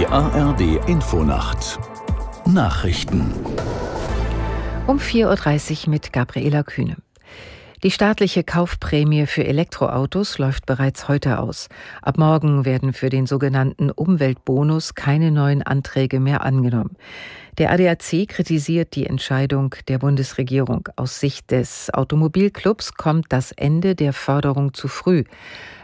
Die ARD Infonacht Nachrichten um 4.30 Uhr mit Gabriela Kühne. Die staatliche Kaufprämie für Elektroautos läuft bereits heute aus. Ab morgen werden für den sogenannten Umweltbonus keine neuen Anträge mehr angenommen. Der ADAC kritisiert die Entscheidung der Bundesregierung. Aus Sicht des Automobilclubs kommt das Ende der Förderung zu früh.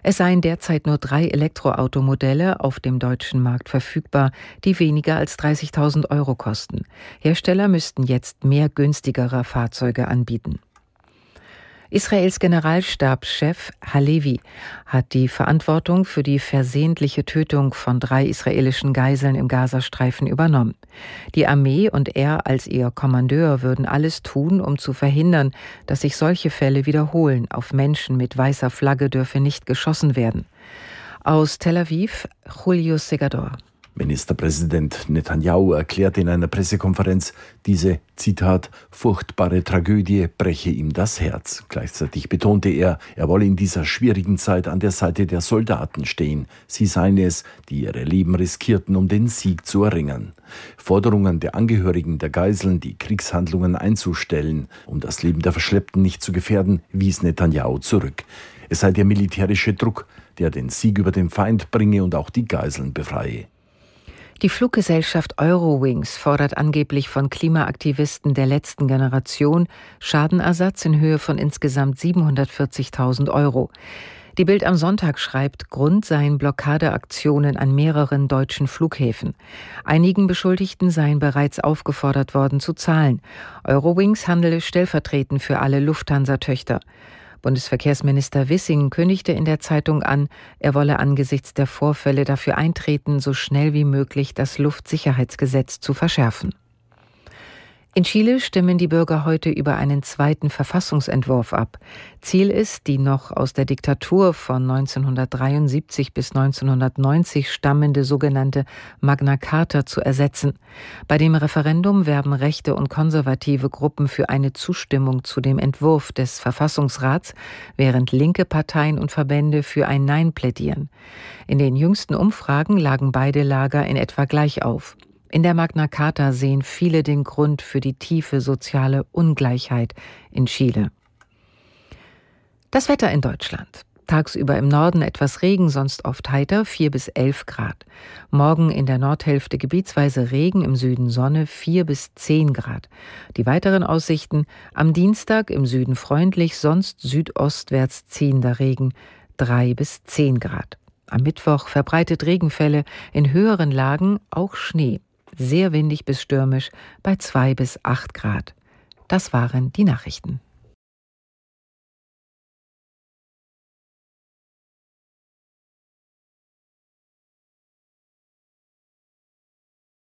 Es seien derzeit nur drei Elektroautomodelle auf dem deutschen Markt verfügbar, die weniger als 30.000 Euro kosten. Hersteller müssten jetzt mehr günstigere Fahrzeuge anbieten. Israels Generalstabschef Halevi hat die Verantwortung für die versehentliche Tötung von drei israelischen Geiseln im Gazastreifen übernommen. Die Armee und er als ihr Kommandeur würden alles tun, um zu verhindern, dass sich solche Fälle wiederholen. Auf Menschen mit weißer Flagge dürfe nicht geschossen werden. Aus Tel Aviv, Julio Segador. Ministerpräsident Netanyahu erklärte in einer Pressekonferenz, diese, Zitat, furchtbare Tragödie breche ihm das Herz. Gleichzeitig betonte er, er wolle in dieser schwierigen Zeit an der Seite der Soldaten stehen. Sie seien es, die ihre Leben riskierten, um den Sieg zu erringen. Forderungen der Angehörigen der Geiseln, die Kriegshandlungen einzustellen, um das Leben der Verschleppten nicht zu gefährden, wies Netanyahu zurück. Es sei der militärische Druck, der den Sieg über den Feind bringe und auch die Geiseln befreie. Die Fluggesellschaft Eurowings fordert angeblich von Klimaaktivisten der letzten Generation Schadenersatz in Höhe von insgesamt 740.000 Euro. Die Bild am Sonntag schreibt, Grund seien Blockadeaktionen an mehreren deutschen Flughäfen. Einigen Beschuldigten seien bereits aufgefordert worden zu zahlen. Eurowings handele stellvertretend für alle Lufthansa-Töchter. Bundesverkehrsminister Wissing kündigte in der Zeitung an, er wolle angesichts der Vorfälle dafür eintreten, so schnell wie möglich das Luftsicherheitsgesetz zu verschärfen. In Chile stimmen die Bürger heute über einen zweiten Verfassungsentwurf ab. Ziel ist, die noch aus der Diktatur von 1973 bis 1990 stammende sogenannte Magna Carta zu ersetzen. Bei dem Referendum werben rechte und konservative Gruppen für eine Zustimmung zu dem Entwurf des Verfassungsrats, während linke Parteien und Verbände für ein Nein plädieren. In den jüngsten Umfragen lagen beide Lager in etwa gleich auf. In der Magna Carta sehen viele den Grund für die tiefe soziale Ungleichheit in Chile. Das Wetter in Deutschland. Tagsüber im Norden etwas Regen, sonst oft heiter, 4 bis 11 Grad. Morgen in der Nordhälfte gebietsweise Regen, im Süden Sonne, 4 bis 10 Grad. Die weiteren Aussichten am Dienstag im Süden freundlich, sonst südostwärts ziehender Regen, 3 bis 10 Grad. Am Mittwoch verbreitet Regenfälle, in höheren Lagen auch Schnee sehr windig bis stürmisch bei zwei bis acht Grad. Das waren die Nachrichten.